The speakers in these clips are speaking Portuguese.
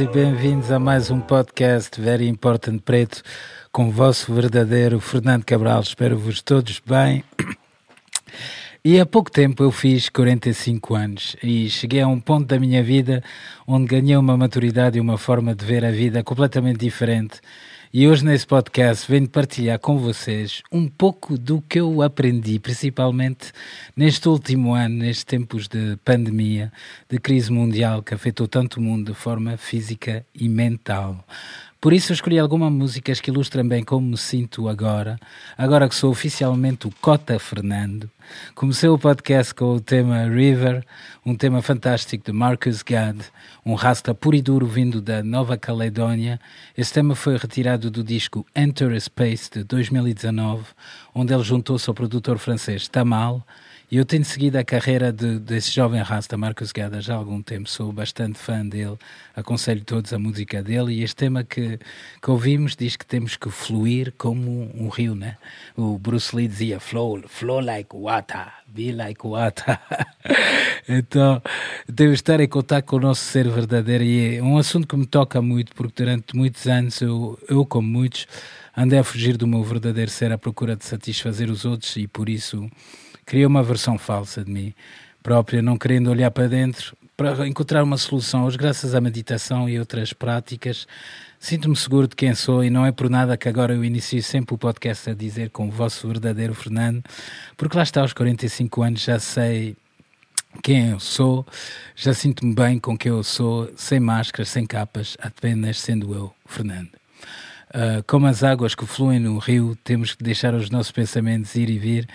E bem-vindos a mais um podcast Very Important Preto com o vosso verdadeiro Fernando Cabral. Espero-vos todos bem. E há pouco tempo eu fiz 45 anos e cheguei a um ponto da minha vida onde ganhei uma maturidade e uma forma de ver a vida completamente diferente e hoje nesse podcast venho partilhar com vocês um pouco do que eu aprendi, principalmente neste último ano, nestes tempos de pandemia, de crise mundial que afetou tanto o mundo de forma física e mental. Por isso eu escolhi algumas músicas que ilustram bem como me sinto agora, agora que sou oficialmente o Cota Fernando. Comecei o podcast com o tema River, um tema fantástico de Marcus Gad, um rasta puro e duro vindo da Nova Caledónia. Esse tema foi retirado do disco Enter Space de 2019, onde ele juntou-se ao produtor francês Tamal E eu tenho seguido a carreira de, desse jovem rasta, Marcos Guedes, já há algum tempo. Sou bastante fã dele, aconselho todos a música dele. E este tema que, que ouvimos diz que temos que fluir como um rio, né? O Bruce Lee dizia: flow, flow like water, be like water. então, devo estar em contato com o nosso ser verdadeiro. E é um assunto que me toca muito, porque durante muitos anos eu, eu como muitos, andei a fugir do meu verdadeiro ser à procura de satisfazer os outros e por isso criei uma versão falsa de mim própria, não querendo olhar para dentro para encontrar uma solução. Hoje, graças à meditação e outras práticas, sinto-me seguro de quem sou e não é por nada que agora eu inicio sempre o podcast a dizer com o vosso verdadeiro Fernando, porque lá está, aos 45 anos já sei quem eu sou, já sinto-me bem com quem eu sou, sem máscaras, sem capas, apenas sendo eu, Fernando. Uh, como as águas que fluem no rio, temos que deixar os nossos pensamentos ir e vir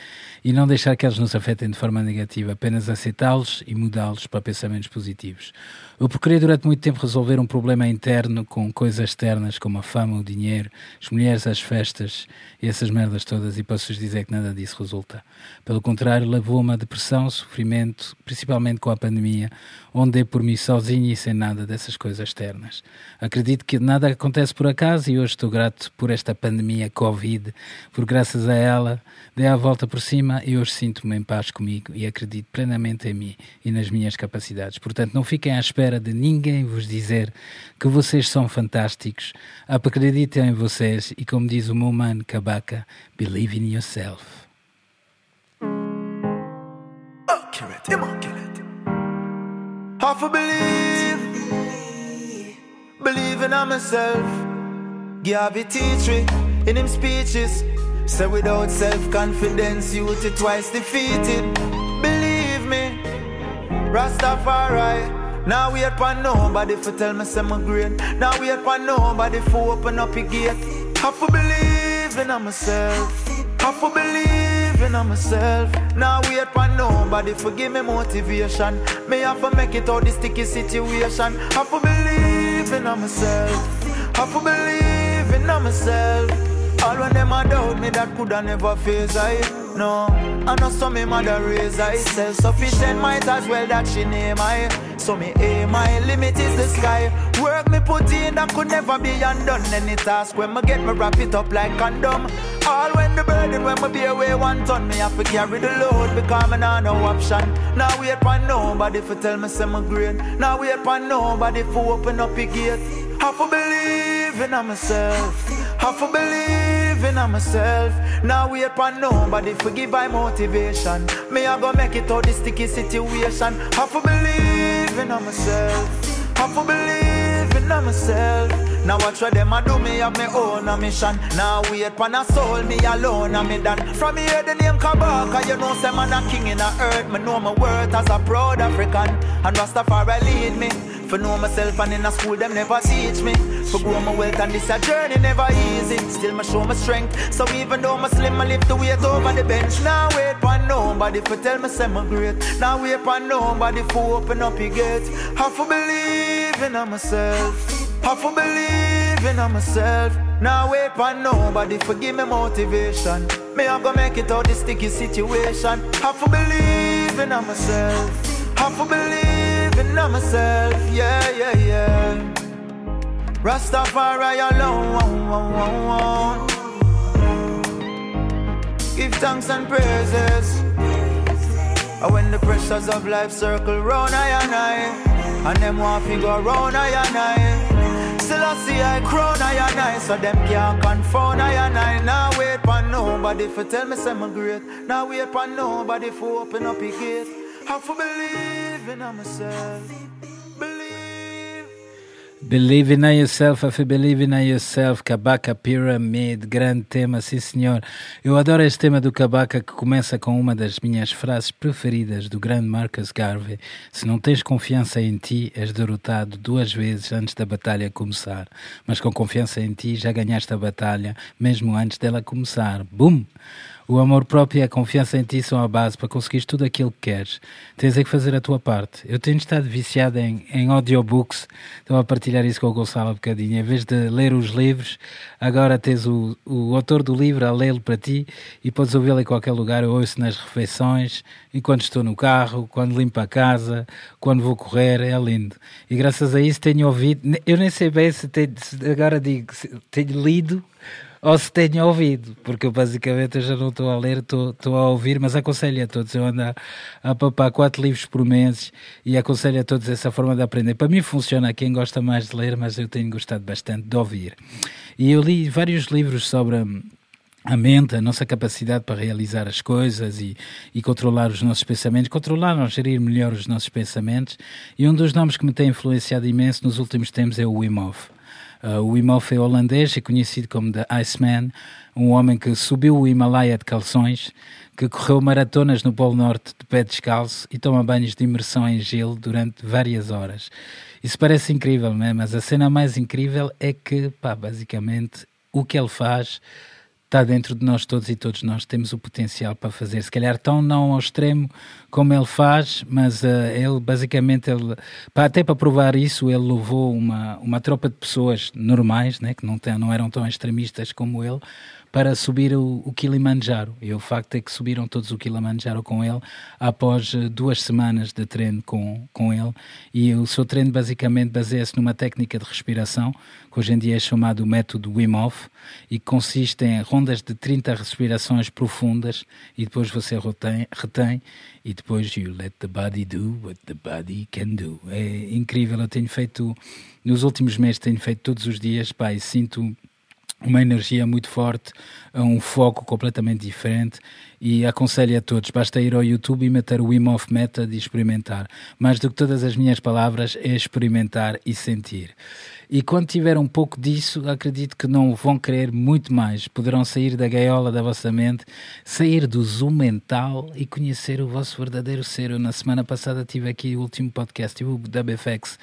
e não deixar que eles nos afetem de forma negativa, apenas aceitá-los e mudá-los para pensamentos positivos. Eu procurei durante muito tempo resolver um problema interno com coisas externas como a fama, o dinheiro, as mulheres, as festas e essas merdas todas e posso-vos dizer que nada disso resulta. Pelo contrário, levou-me a depressão, sofrimento, principalmente com a pandemia, onde dei por mim sozinho e sem nada dessas coisas externas. Acredito que nada acontece por acaso e hoje estou grato por esta pandemia Covid, por graças a ela dei a volta por cima e hoje sinto-me em paz comigo e acredito plenamente em mim e nas minhas capacidades. Portanto, não fiquem à espera de ninguém vos dizer que vocês são fantásticos. Acreditem em vocês e, como diz o meu mano Kabaka, believe in yourself. Half a believe, believe in myself. Give teach me in him speeches. Say without self-confidence, you to twice defeated. Believe me, Rastafari. Now we wait for nobody for tell me some green. Now we wait for nobody for open up a gate. Have to believe in myself. Have to believe in myself. Now we wait for nobody for give me motivation. Me have to make it out this sticky situation. Have to believe in myself. Have to believe in myself. All when them a doubt me that coulda never face I No, I know some me mother raise I Self-sufficient might as well that she name I So me aim my limit is the sky. Work me put in that could never be undone. Any task when me get me wrap it up like condom All when the burden when me be away one ton Me have to carry the load because me no option. Now wait for nobody for tell me say me great. Now wait for nobody for open up a gate. Have to believe in myself. Have to believe in myself. Now wait for nobody forgive my motivation. Me I go make it out this sticky situation. Have to believe in myself. Have to believe in myself. Now watch what them a do me have me own a mission. Now wait for a soul me alone and me done. From here the name Kabaka, you know say man a king in the earth. Me know my worth as a proud African. And Rastafari lead me. For know myself and in a school them never teach me. For grow my wealth and this a journey never easy. Still me show my strength. So even though I'm slim, I lift the weight over the bench. Now wait for nobody for tell me say I'm great. Now wait for nobody for open up your gate. Have to believe in myself. Have to believe in myself. Now wait for nobody for give me motivation. Me I go make it out this sticky situation. Have to believe in myself. Have to believe in myself. Yeah, yeah, yeah. Rastafari alone. Give thanks and praises. When the pressures of life circle round I and I, and them want to go round I and I. Still I see I crown I and I So them can't confound I and I Now wait for nobody for tell me I'm great Now wait for nobody for open up a gate Have to believe Believe in yourself, if you believe in yourself, Kabaka Pyramid, grande tema, sim senhor. Eu adoro este tema do Kabaka que começa com uma das minhas frases preferidas do grande Marcus Garvey. Se não tens confiança em ti, és derrotado duas vezes antes da batalha começar. Mas com confiança em ti, já ganhaste a batalha, mesmo antes dela começar. Boom! O amor próprio e a confiança em ti são a base para conseguir tudo aquilo que queres. Tens é que fazer a tua parte. Eu tenho estado viciado em, em audiobooks, estou a partilhar isso com o Gonçalo um bocadinho. Em vez de ler os livros, agora tens o, o autor do livro a lê-lo para ti e podes ouvi-lo em qualquer lugar. Eu ouço nas refeições, enquanto estou no carro, quando limpo a casa, quando vou correr, é lindo. E graças a isso tenho ouvido, eu nem sei bem se, tenho, se agora digo, tenho lido ou se tenho ouvido, porque eu basicamente já não estou a ler, estou a ouvir, mas aconselho a todos, eu ando a, a papar quatro livros por mês e aconselho a todos essa forma de aprender. Para mim funciona, a quem gosta mais de ler, mas eu tenho gostado bastante de ouvir. E eu li vários livros sobre a mente, a nossa capacidade para realizar as coisas e, e controlar os nossos pensamentos, controlar ou gerir melhor os nossos pensamentos. E um dos nomes que me tem influenciado imenso nos últimos tempos é o Wim Hof. Uh, o Wim Hof é holandês e conhecido como The Iceman, um homem que subiu o Himalaia de calções, que correu maratonas no Polo Norte de pé descalço e toma banhos de imersão em gelo durante várias horas. Isso parece incrível, não é? mas a cena mais incrível é que, pá, basicamente, o que ele faz está dentro de nós todos e todos nós temos o potencial para fazer. Se calhar tão não ao extremo como ele faz, mas uh, ele basicamente, ele, para, até para provar isso, ele levou uma, uma tropa de pessoas normais, né, que não, tem, não eram tão extremistas como ele, para subir o, o Kilimanjaro. E o facto é que subiram todos o Kilimanjaro com ele após eh, duas semanas de treino com, com ele. E o seu treino basicamente baseia-se numa técnica de respiração, que hoje em dia é chamado método Wim Hof, e consiste em rondas de 30 respirações profundas e depois você retém, retém e depois you let the body do what the body can do. É incrível, eu tenho feito, nos últimos meses tenho feito todos os dias, e sinto uma energia muito forte, um foco completamente diferente e aconselho a todos, basta ir ao YouTube e meter o Wim Hof Method e experimentar. Mais do que todas as minhas palavras é experimentar e sentir. E quando tiver um pouco disso, acredito que não vão querer muito mais. Poderão sair da gaiola da vossa mente, sair do zoom mental e conhecer o vosso verdadeiro ser. Eu, na semana passada tive aqui o último podcast, tive o WFX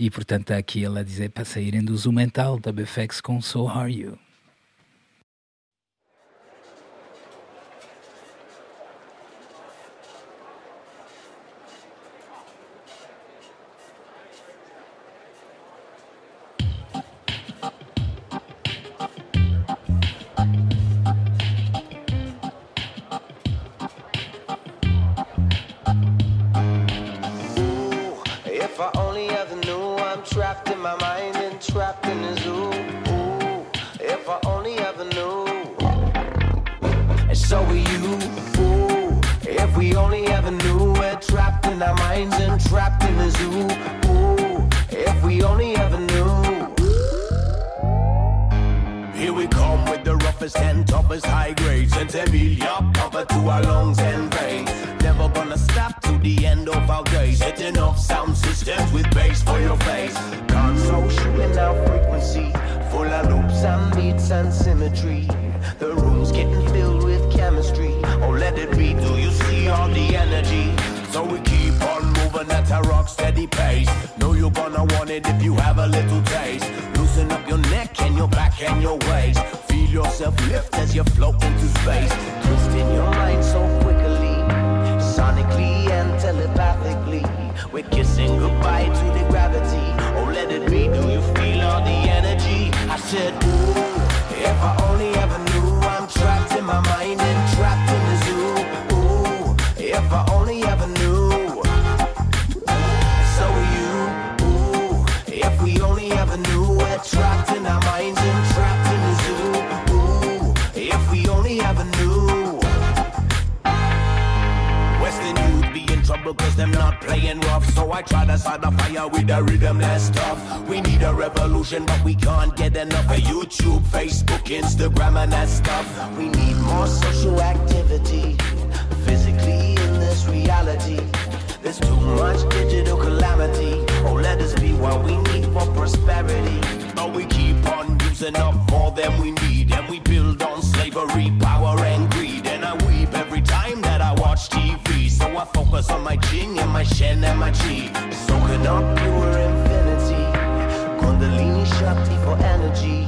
e portanto está aqui ele a dizer para saírem do zoom mental da BFX com So Are You. my mind entrapped in a zoo. ooh. If I only ever knew. And so are you, ooh. If we only ever knew, we're trapped in our minds and trapped in a zoo. ooh. If we only ever toughest, ten toughest high grade, And a million yup, to our lungs and brain. Never gonna stop to the end of our days. Hitting off sound systems with bass for your face. Console shooting our frequency, full of loops and beats and symmetry. The room's getting filled with chemistry. Oh, let it be. Do you see all the energy? So we keep on moving at a rock steady pace. Know you're gonna want it if you have a little taste. Loosen up your neck and your back and your waist yourself lift as you float into space. Twisting your mind so quickly, sonically and telepathically. We're kissing goodbye to the gravity. Oh, let it be. Do you feel all the energy? I said, Ooh, if I only ever knew I'm trapped in my mind and trapped in the zoo. Ooh, if I only ever knew. So are you, ooh, if we only ever knew we're trapped in our minds. trouble cause them not playing rough. So I try to start a fire with a rhythm that's tough. We need a revolution, but we can't get enough of YouTube, Facebook, Instagram, and that stuff. We need more social activity, physically in this reality. There's too much digital calamity. Oh, let us be what we need for prosperity. But we keep on using up more than we need, and we build on slavery, power, and watch TV. So I focus on my Jing and my Shen and my Chi. Soaking up pure infinity. Kundalini Shakti for energy.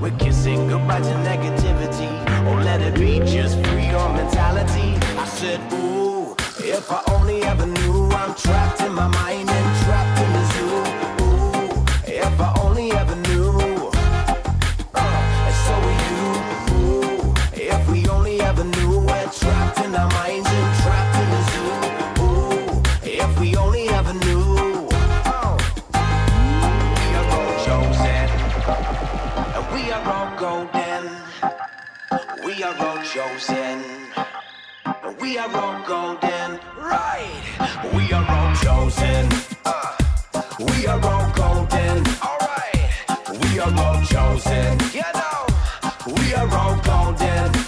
We're kissing goodbye to negativity. Oh, let it be just free your mentality. I said, ooh, if I only ever knew I'm trapped in my mind and chosen, we are all golden. Right, we are all chosen. Uh, we are all golden. All right, we are all chosen. You know, we are all golden.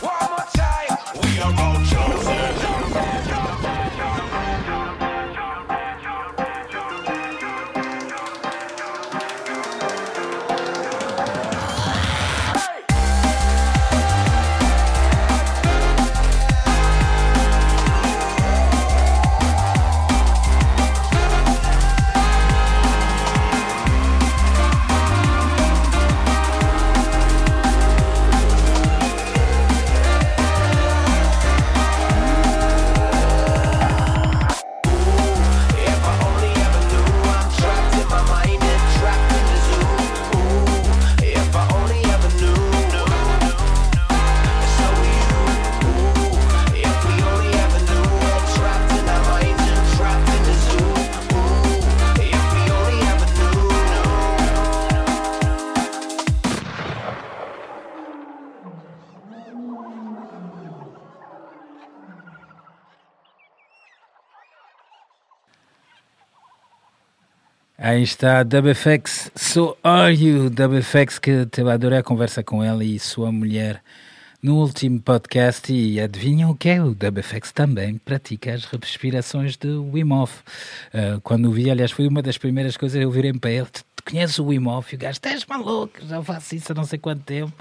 Aí está WFX, So Are You? WFX que teve adorei a conversa com ela e sua mulher no último podcast e adivinham o que é? O WFX também pratica as respirações de Wim Hof. Ah, quando o vi, aliás, foi uma das primeiras coisas, eu virei para ele, tu conheces o Wim Hof? E o gajo, estás maluco, já faço isso há não sei quanto tempo.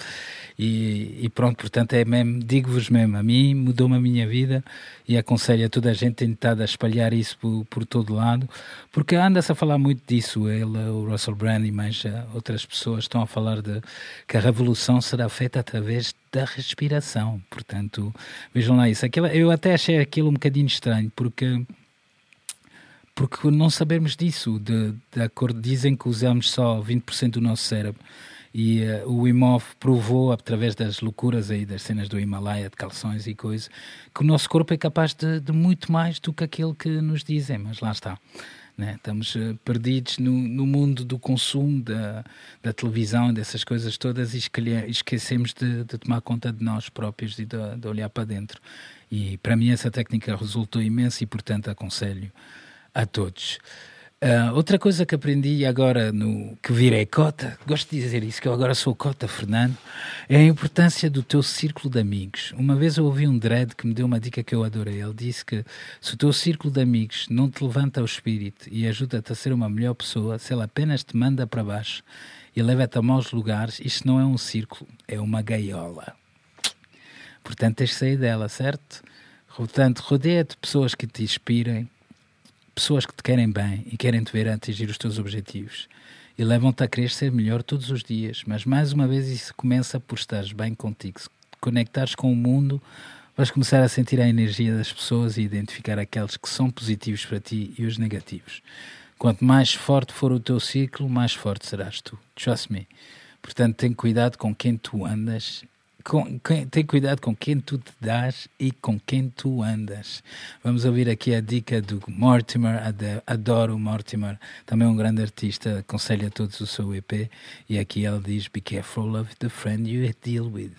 E, e pronto, portanto, é mesmo, digo-vos mesmo, a mim mudou-me a minha vida e aconselho a toda a gente a espalhar isso por, por todo lado, porque anda-se a falar muito disso, ele, o Russell Brand e mais eh, outras pessoas estão a falar de que a revolução será feita através da respiração, portanto, vejam lá isso. Aquilo, eu até achei aquilo um bocadinho estranho, porque porque não sabermos disso, de, de acordo, dizem que usamos só 20% do nosso cérebro e eh, o Wim Hof provou através das loucuras aí das cenas do Himalaia, de calções e coisas, que o nosso corpo é capaz de, de muito mais do que aquilo que nos dizem, mas lá está. Né? Estamos eh, perdidos no, no mundo do consumo, da, da televisão, dessas coisas todas e esquecemos de, de tomar conta de nós próprios e de, de olhar para dentro. E para mim essa técnica resultou imenso e, portanto, aconselho a todos. Ah, outra coisa que aprendi agora no que virei cota, gosto de dizer isso, que eu agora sou cota, Fernando, é a importância do teu círculo de amigos. Uma vez eu ouvi um dread que me deu uma dica que eu adorei. Ele disse que se o teu círculo de amigos não te levanta o espírito e ajuda-te a ser uma melhor pessoa, se ele apenas te manda para baixo e leva-te a maus lugares, isto não é um círculo, é uma gaiola. Portanto, tens de sair dela, certo? Portanto, rodeia-te de pessoas que te inspirem, pessoas que te querem bem e querem te ver atingir os teus objetivos e levam-te a querer ser melhor todos os dias. Mas mais uma vez isso começa por estares bem contigo. Se conectares com o mundo, vais começar a sentir a energia das pessoas e identificar aqueles que são positivos para ti e os negativos. Quanto mais forte for o teu ciclo, mais forte serás tu. Trust me. Portanto, tem cuidado com quem tu andas com, quem- tem cuidado com quem tu te dás e com quem tu andas. Vamos ouvir aqui a dica do Mortimer, adoro Mortimer, também um grande artista, aconselho a todos o seu EP, e aqui ele diz, be careful of the friend you deal with.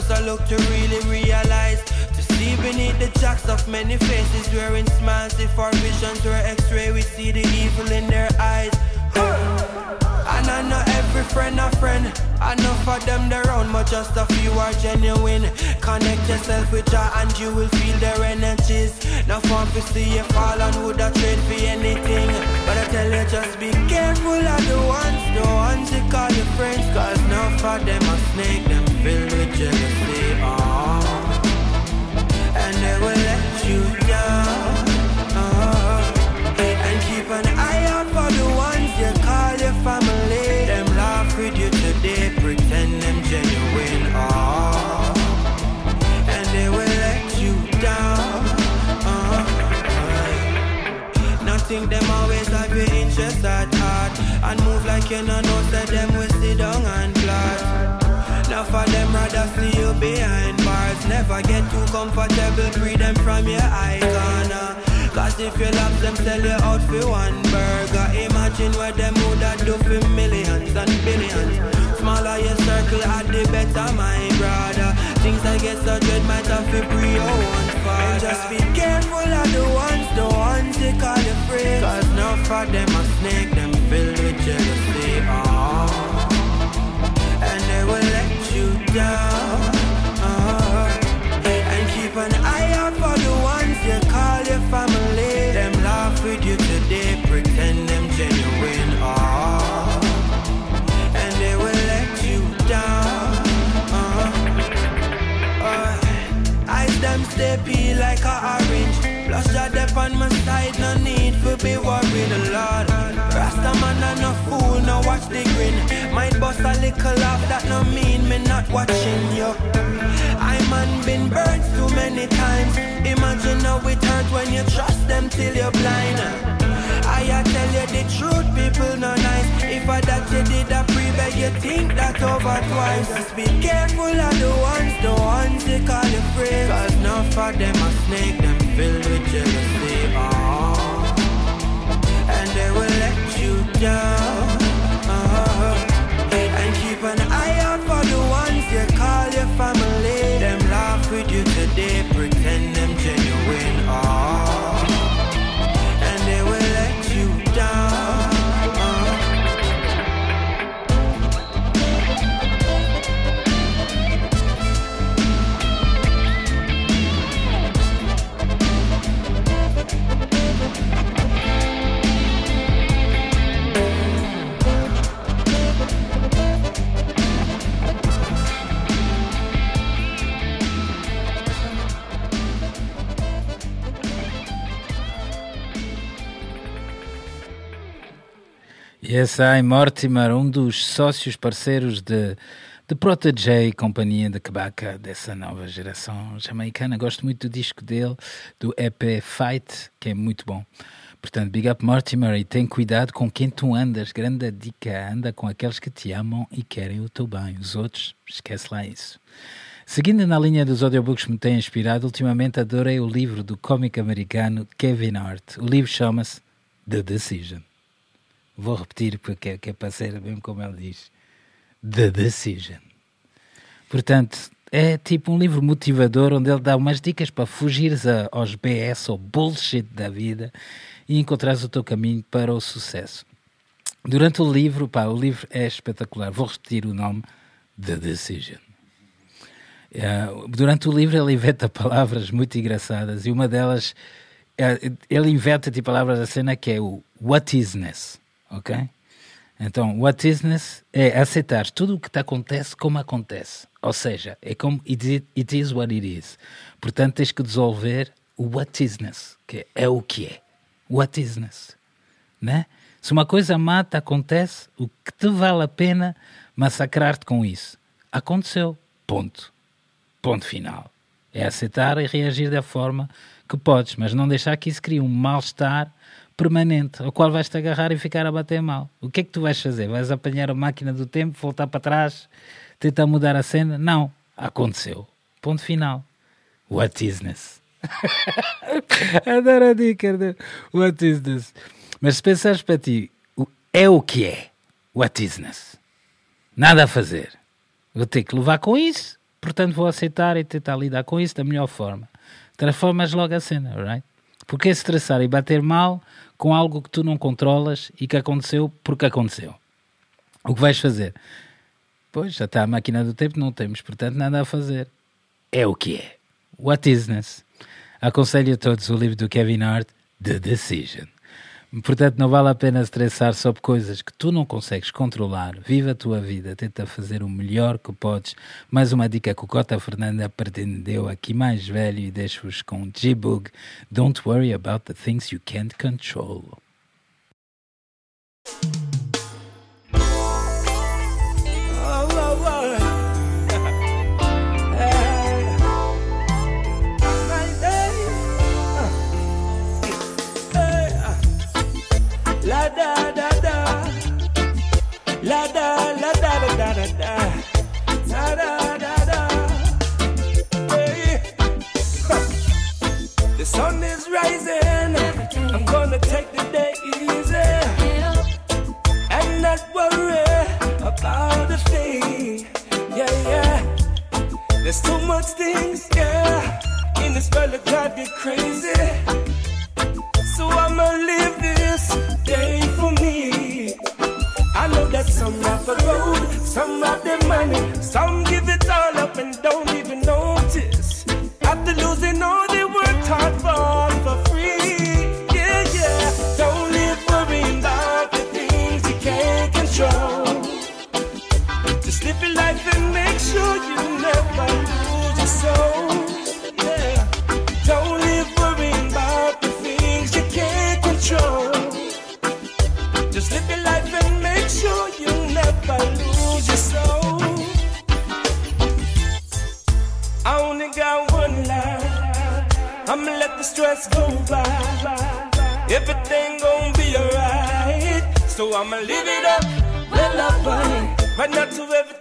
Takes a look to really realize. To See beneath the jacks of many faces wearing smiles. If our visions were x-ray, we see the evil in their eyes. I every friend a friend. Enough of them around, but just a few are genuine. Connect yourself with Jah and you will feel their energies. Now fun to see you fall and would a trade for anything. But I tell you, just be careful of the ones, the ones you call your friends. Cause enough of them are snake, them filled with jealousy. Oh. Nothing them always have your interest at heart. And move like you know, know that them will sit down and plot. Now for them rather see you behind bars Never get too comfortable, free them from your icon. Cause if you love them, sell you out for one burger Imagine what them would have do for millions and billions Smaller your circle, at the better, my brother Things I get so dread might have to pre father And just be careful of the ones, the ones they call you free Cause enough for them a snake, them filled with jealousy. Oh and they will let you down. Uh, and keep an eye out for the ones you call your family. Watching you. I man been burnt too many times. Imagine how it hurt when you trust them till you're blind. I tell you the truth, people no nice. If I that you did pre beg you think that over twice. Just be careful of the ones, the ones they call you free. Cause enough of them a snake, them filled with jealousy. Oh. And they will let you down. Family. Them laugh with you today, pretend them genuine. Oh. Yes, I, Mortimer, um dos sócios parceiros de, de Protege e companhia de Kabaka, dessa nova geração jamaicana. Gosto muito do disco dele, do EP Fight, que é muito bom. Portanto, big up Mortimer e tem cuidado com quem tu andas. Grande dica, anda com aqueles que te amam e querem o teu bem. Os outros, esquece lá isso. Seguindo na linha dos audiobooks que me têm inspirado, ultimamente adorei o livro do cómico americano Kevin Hart. O livro chama-se The Decision. Vou repetir porque é, que é para ser mesmo como ele diz. The Decision. Portanto, é tipo um livro motivador onde ele dá umas dicas para fugires a, aos BS ou bullshit da vida e encontrares o teu caminho para o sucesso. Durante o livro, pá, o livro é espetacular. Vou repetir o nome: The Decision. Uh, durante o livro ele inventa palavras muito engraçadas e uma delas, uh, ele inventa tipo palavras da cena que é o what isness ok? Então, what isness é aceitar tudo o que te acontece como acontece. Ou seja, é como it, it is what it is. Portanto, tens que dissolver o what isness, que é o que é. What isness. Né? Se uma coisa má te acontece, o que te vale a pena massacrar-te com isso? Aconteceu. Ponto. Ponto final. É aceitar e reagir da forma que podes, mas não deixar que isso crie um mal-estar permanente, ao qual vais-te agarrar e ficar a bater mal. O que é que tu vais fazer? Vais apanhar a máquina do tempo, voltar para trás, tentar mudar a cena? Não. Aconteceu. Ponto final. What is this? Adoro a dica. What is this? Mas se pensares para ti, é o que é. What is this? Nada a fazer. Vou ter que levar com isso, portanto vou aceitar e tentar lidar com isso da melhor forma. transformas logo a cena, right? Porque é estressar e bater mal com algo que tu não controlas e que aconteceu porque aconteceu. O que vais fazer? Pois, já está a máquina do tempo, não temos, portanto, nada a fazer. É o que é. What isness? Aconselho a todos o livro do Kevin Hart, The Decision. Portanto, não vale a pena estressar sobre coisas que tu não consegues controlar. Viva a tua vida, tenta fazer o melhor que podes. Mais uma dica que o Cota Fernanda pretendeu aqui mais velho e deixo-vos com G-Bug. Don't worry about the things you can't control.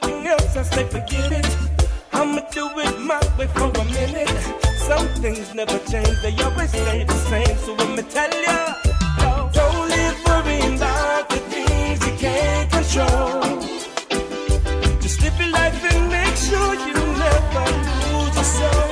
Everything else, I say forget it. I'ma do it my way for a minute. Some things never change, they always stay the same. So I'ma tell ya, don't live worrying about the things you can't control. Just live your life and make sure you never lose your soul.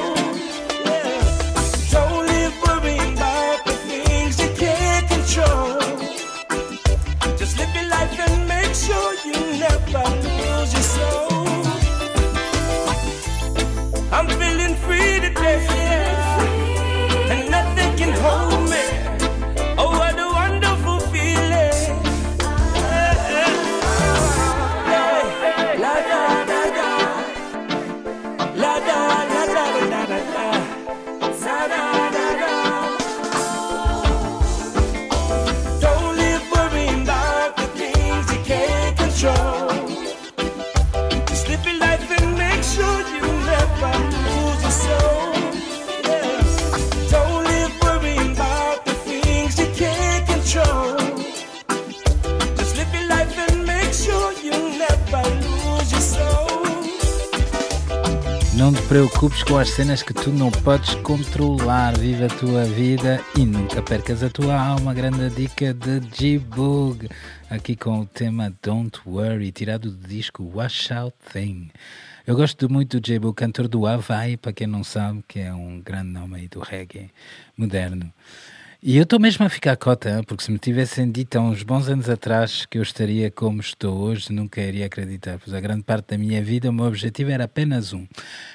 Preocupes com as cenas que tu não podes controlar. Viva a tua vida e nunca percas a tua alma. Grande dica de G-Bug. Aqui com o tema Don't Worry, tirado do disco Wash Out Thing. Eu gosto muito do J-Bug, cantor do Havaí, para quem não sabe, que é um grande nome aí do reggae moderno. E eu estou mesmo a ficar cota, porque se me tivessem dito há uns bons anos atrás que eu estaria como estou hoje, nunca iria acreditar, pois a grande parte da minha vida o meu objetivo era apenas um.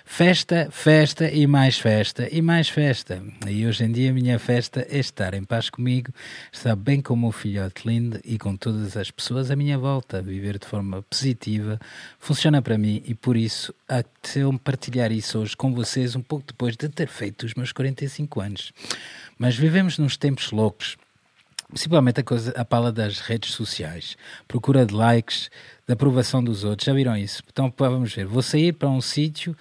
Festa, festa e mais festa e mais festa. E hoje em dia a minha festa é estar em paz comigo, estar bem com o meu filhote lindo e com todas as pessoas à minha volta, viver de forma positiva, funciona para mim e por isso apeteceu-me partilhar isso hoje com vocês um pouco depois de ter feito os meus 45 anos. Mas vivemos nos tempos loucos, principalmente a, coisa, a pala das redes sociais, procura de likes, de aprovação dos outros. Já viram isso? Então vamos ver. Vou sair para um sítio,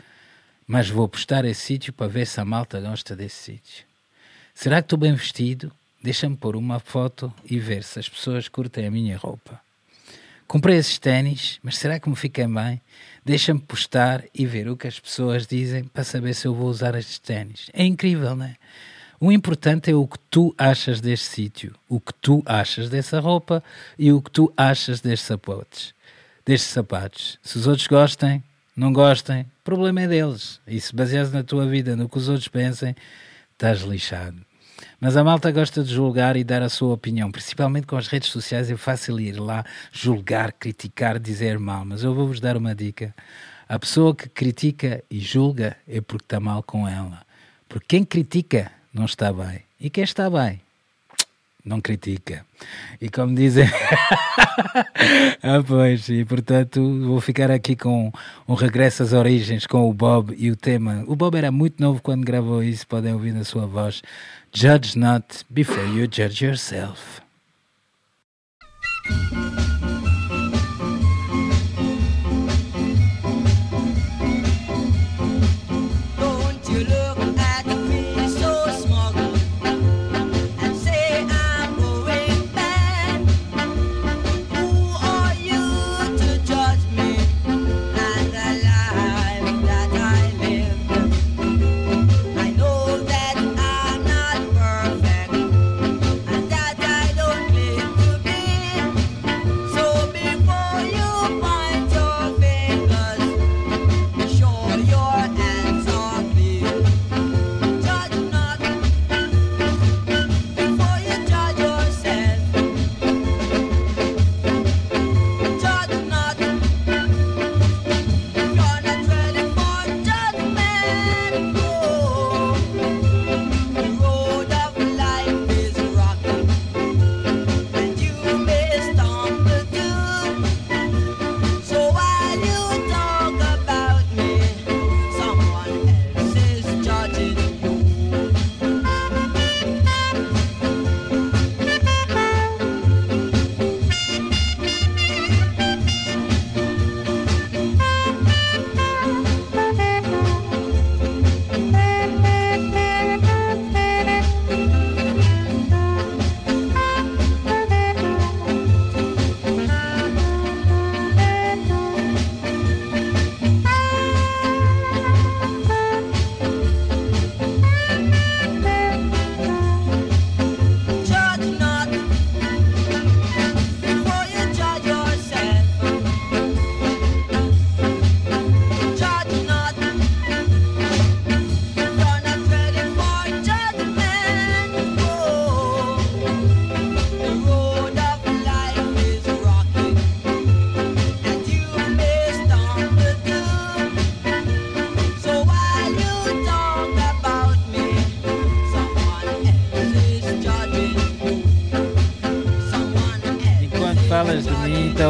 mas vou postar esse sítio para ver se a malta gosta desse sítio. Será que estou bem vestido? Deixa-me pôr uma foto e ver se as pessoas curtem a minha roupa. Comprei esses ténis, mas será que me ficam bem? Deixa-me postar e ver o que as pessoas dizem para saber se eu vou usar estes ténis. É incrível, não é? O importante é o que tu achas deste sítio, o que tu achas dessa roupa e o que tu achas destes sapatos. Destes sapatos. Se os outros gostem, não gostem, problema é deles. E se baseares na tua vida no que os outros pensem, estás lixado. Mas a malta gosta de julgar e dar a sua opinião, principalmente com as redes sociais. É fácil ir lá julgar, criticar, dizer mal. Mas eu vou-vos dar uma dica. A pessoa que critica e julga é porque está mal com ela. Porque quem critica não está bem. E quem está bem não critica. E como dizem. ah, pois, e portanto vou ficar aqui com um regresso às origens com o Bob e o tema. O Bob era muito novo quando gravou isso, podem ouvir na sua voz. Judge not before you judge yourself.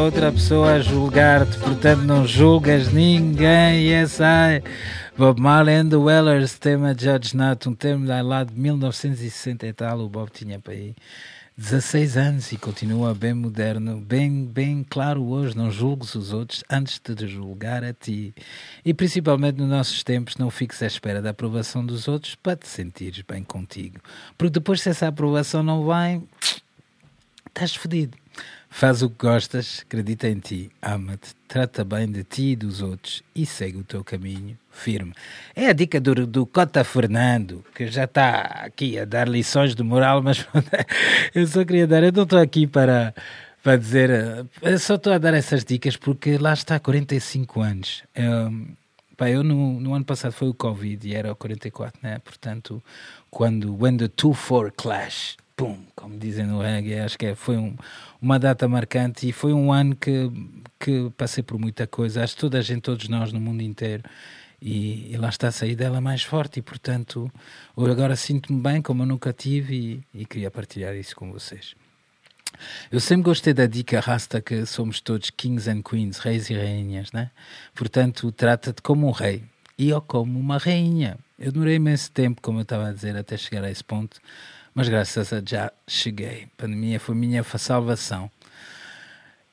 Outra pessoa a julgar-te, portanto não julgas ninguém. Yes, I. Bob Marley and the Wellers, tema Judge Not, um termo lá de 1960 e tal. O Bob tinha para aí 16 anos e continua bem moderno, bem, bem claro hoje. Não julgues os outros antes de julgar a ti. E principalmente nos nossos tempos, não fiques à espera da aprovação dos outros para te sentires bem contigo. Porque depois, se essa aprovação não vem, estás fodido. Faz o que gostas, acredita em ti, ama-te, trata bem de ti e dos outros e segue o teu caminho firme. É a dica do, do Cota Fernando, que já está aqui a dar lições de moral, mas eu só queria dar, eu não estou aqui para, para dizer, eu só estou a dar essas dicas porque lá está 45 anos. Eu, pá, eu no, no, ano passado foi o Covid e era o 44, né? Portanto, quando when the two four clash, pum, como dizem no reggae, acho que é, foi um uma data marcante e foi um ano que, que passei por muita coisa. Acho que toda a gente, todos nós no mundo inteiro. E, e lá está a sair dela mais forte e portanto agora sinto-me bem como eu nunca tive e, e queria partilhar isso com vocês. Eu sempre gostei da dica rasta que somos todos kings and queens, reis e rainhas, né? Portanto, trata-te como um rei e eu como uma rainha. Eu demorei imenso tempo, como eu estava a dizer, até chegar a esse ponto, mas graças a já cheguei. A pandemia foi minha salvação.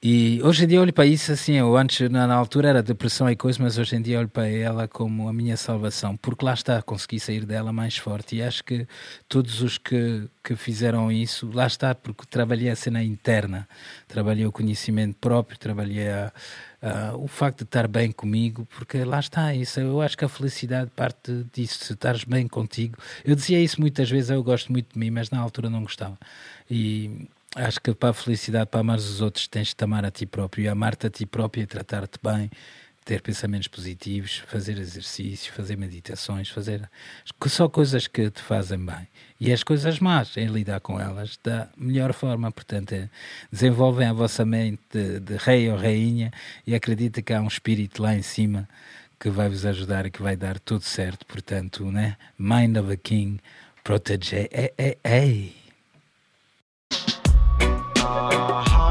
E hoje em dia olho para isso assim, eu antes na, altura era depressão e coisa, mas hoje em dia olho para ela como a minha salvação, porque lá está, consegui sair dela mais forte e acho que todos os que, que fizeram isso, lá está, porque trabalhei a cena interna, trabalhei o conhecimento próprio, trabalhei a, a, o facto de estar bem comigo, porque lá está, isso, eu acho que a felicidade parte disso, se estares bem contigo. Eu dizia isso muitas vezes, eu gosto muito de mim, mas na altura não gostava. E Acho que para a felicidade, para amar os outros, tens de te amar a ti próprio. E amar-te a ti próprio e tratar-te bem ter pensamentos positivos, fazer exercício, fazer meditações, fazer só coisas que te fazem bem. E as coisas más, em lidar com elas da melhor forma. Portanto, é, desenvolvem a vossa mente de, de rei ou rainha e acredita que há um espírito lá em cima que vai vos ajudar e que vai dar tudo certo. Portanto, né? Mind of a King, protege. Ei, ei, ei. Uh-huh.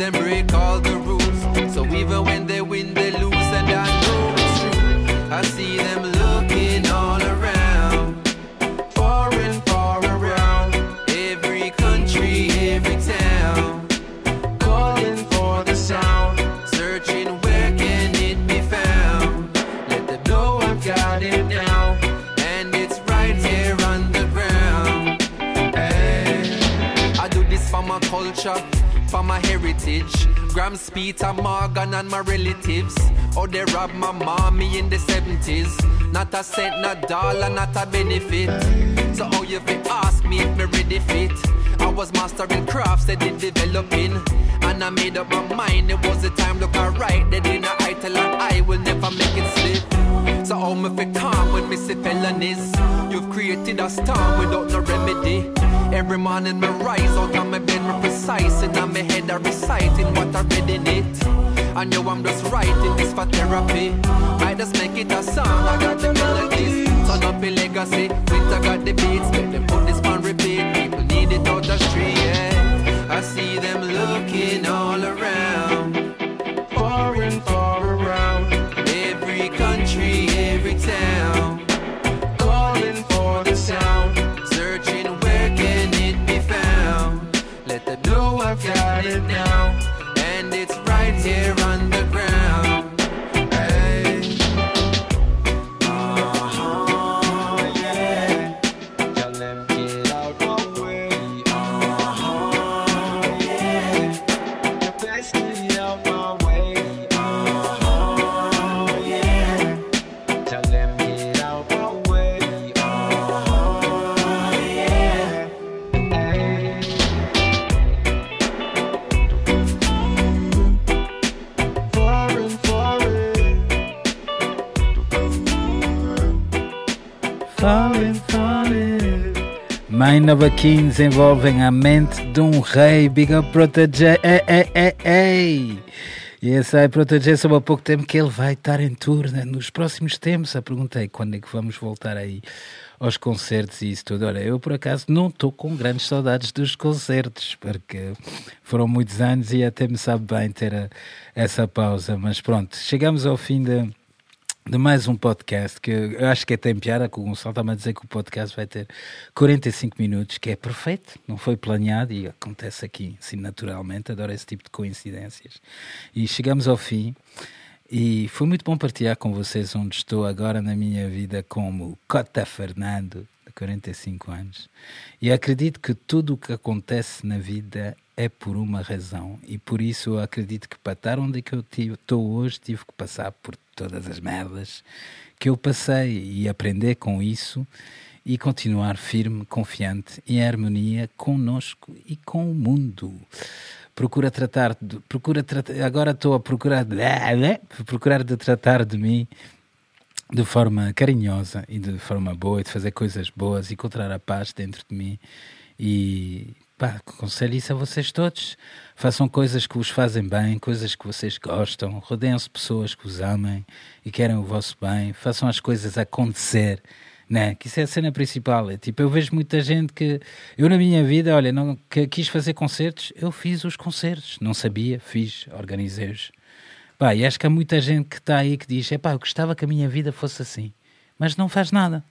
them break all the Peter Morgan and my relatives. Oh, they robbed my mommy in the 70s. Not a cent, not a dollar, not a benefit. So, how you fi ask me if me ready fit? I was mastering crafts, they did developing. And I made up my mind, it was the time to look alright. They didn't I tell her I will never make it slip. So, how me fi calm when me see felonies? You've created a storm without no remedy. Every morning me rise out of my bed, me precise And on my head I reciting what I read in it. I know I'm just writing this for therapy. I just make it a song, I got the melodies. Turn up a legacy, winter got the beats. Make them put this on repeat, people need it out the street yeah. I see them looking all Mind of a King desenvolvem a mente de um rei. Big up Protege. Ei, ei, ei, ei. E esse aí Protege soube há pouco tempo que ele vai estar em tour né, nos próximos tempos. Eu perguntei quando é que vamos voltar aí aos concertos e isso tudo. Olha, eu por acaso não estou com grandes saudades dos concertos, porque foram muitos anos e até me sabe bem ter a- essa pausa. Mas pronto, chegamos ao fim de de mais um podcast que eu acho que é tem piada que o Gonçalo está-me a dizer que o podcast vai ter 45 minutos, que é perfeito, não foi planeado e acontece aqui, assim, naturalmente. Adoro esse tipo de coincidências. E chegamos ao fim e foi muito bom partilhar com vocês onde estou agora na minha vida como Cota Fernando, de 45 anos. E acredito que tudo o que acontece na vida é por uma razão. E por isso eu acredito que para estar onde é que eu estou hoje tive que passar por todas as merdas que eu passei e aprender com isso e continuar firme, confiante, em harmonia conosco e com o mundo. Procura tratar, de, procura tratar, agora estou a procurar, procurar de tratar de mim de forma carinhosa e de forma boa, e de fazer coisas boas, encontrar a paz dentro de mim e pá, aconselho isso a vocês todos. Façam coisas que vos fazem bem, coisas que vocês gostam, rodeiam-se de pessoas que os amem e querem o vosso bem, façam as coisas acontecer. Né? Que isso é a cena principal. É, tipo, eu vejo muita gente que. Eu, na minha vida, olha, não, que quis fazer concertos, eu fiz os concertos. Não sabia, fiz, organizei-os. Pá, e acho que há muita gente que está aí que diz: é pá, eu gostava que a minha vida fosse assim, mas não faz nada.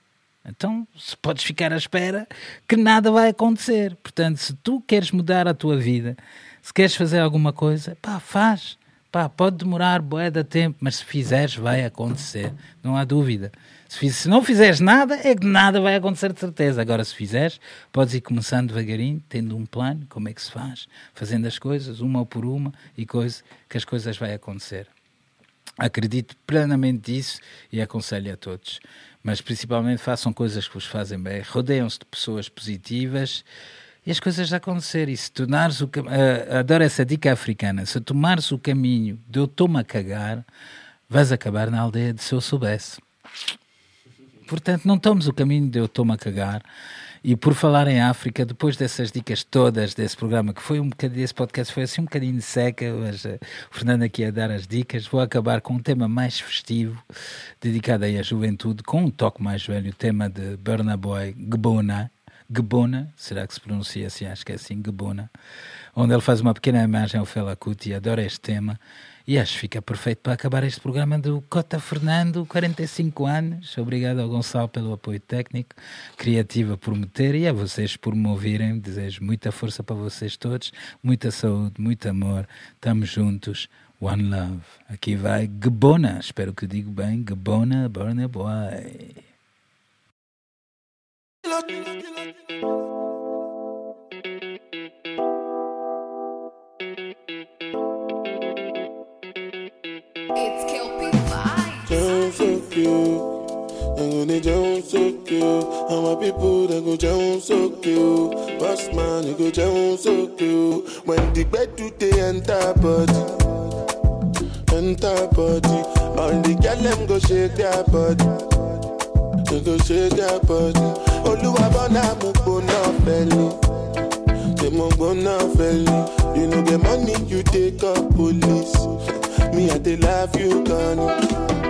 Então, se podes ficar à espera que nada vai acontecer. Portanto, se tu queres mudar a tua vida, se queres fazer alguma coisa, pá, faz. Pá, pode demorar boé da tempo, mas se fizeres, vai acontecer. Não há dúvida. Se, se, não fizeres nada, é que nada vai acontecer de certeza. Agora, se fizeres, podes ir começando devagarinho, tendo um plano, como é que se faz, fazendo as coisas, uma por uma, e coisa, que as coisas vão acontecer. Acredito plenamente nisso e aconselho a todos. Mas principalmente façam coisas que vos fazem bem, rodeiam-se de pessoas positivas e as coisas acontecer. E se tornares o uh, adoro essa dica africana, se tomares o caminho de eu estou-me a cagar, vais acabar na aldeia de se eu soubesse. Portanto, não tomes o caminho de eu estou-me a cagar. E por falar em África, depois dessas dicas todas desse programa, que foi um bocadinho, esse podcast foi assim um bocadinho de seca, mas uh, o Fernando aqui a dar as dicas, vou acabar com um tema mais festivo, dedicado aí à juventude, com um toque mais velho, o tema de Burna Boy, Gbona, Gbona, será que se pronuncia assim? Acho que é assim, Gbona, onde ele faz uma pequena imagem ao Fela Kuti, adora este tema, e acho que fica perfeito para acabar este programa do Cota Fernando, 45 anos. Obrigado ao Gonçalo pelo apoio técnico, criativa por me ter e a vocês por me ouvirem. Desejo muita força para vocês todos, muita saúde, muito amor. Estamos juntos. One Love. Aqui vai Gebona. Espero que digo bem. Gebona Burner Boy. Cute. I'm gonna down so cute. And my people they go down so cute. Boss man, you go down so cute. When the bed do they enter body, enter body. All the girl them go shake their body. They go shake their body. Oluwa bona mo gbona feli. They mo gbona feli. You know the money you take up police. Me I dey love you, Connie.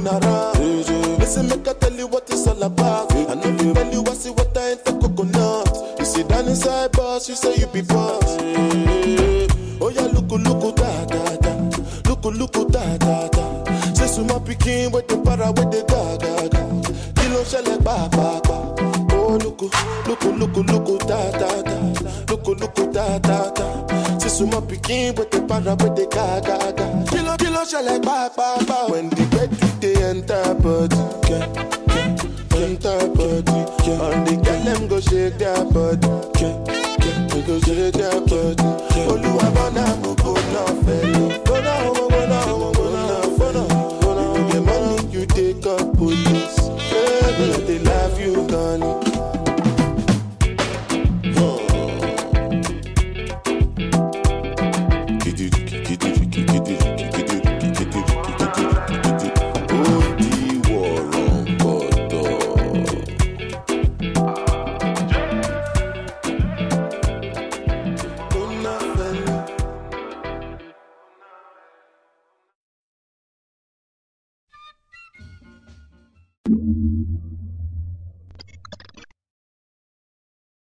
No joking around. Listen, make I tell you what it's all about. I know you tell you I see what I ain't the coconut. You sit down inside boss, you say you be boss. Oh yeah, look, look, da da da. Look, look, da da da. Say suma pikin with the para with the ga ga ga. Kilo ṣẹlẹ̀ pa pa pa. Oh look, look, look, look, da da da. Look, look, da da da. Say suma pikin with the para with the ga ga ga. Kilo kilo ṣẹlẹ̀ pa pa pa. When the body, yeah, yeah, enter body. Yeah. The girl them go shake their body, yeah, yeah, go shake their body. Yeah.